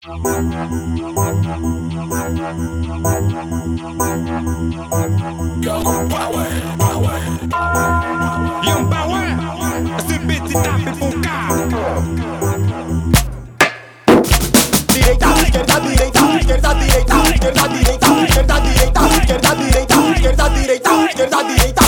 Go power, power, Young power, sebeti tapi buka. Direita, esquerda, direita, direita, direita, direita, direita, direita, direita, direita, direita, direita, direita.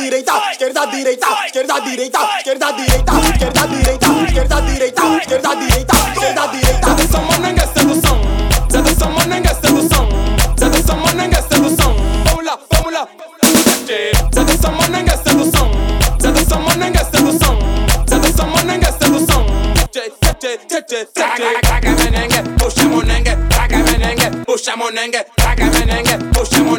direita, esquerda direita, esquerda direita, esquerda direita, esquerda direita, esquerda direita, esquerda direita, esquerda direita. Zé dessa molenga é sedução, Zé dessa molenga é sedução, Zé dessa molenga é sedução. Lá, lá. Traga menengue, puxa puxa monengue.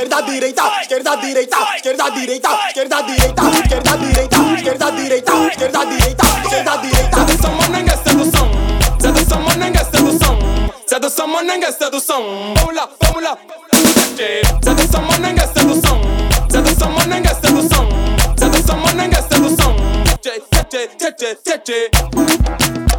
esquerda, direita, esquerda, direita, esquerda, direita, esquerda, direita, esquerda, direita, esquerda, direita, esquerda, direita, esquerda, direita. Cê dança molenga, cê sedução. Cê dança molenga, sedução. Cê dança molenga, sedução. Vamos lá, vamos lá. Cê dança molenga, sedução. Cê dança molenga, sedução. Cê dança molenga, sedução. Tchê, tchê, tchê, tchê, tchê.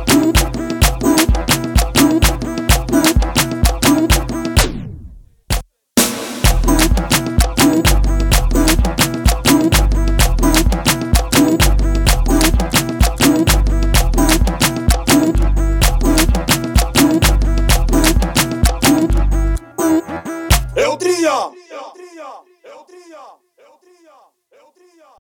hallelujah.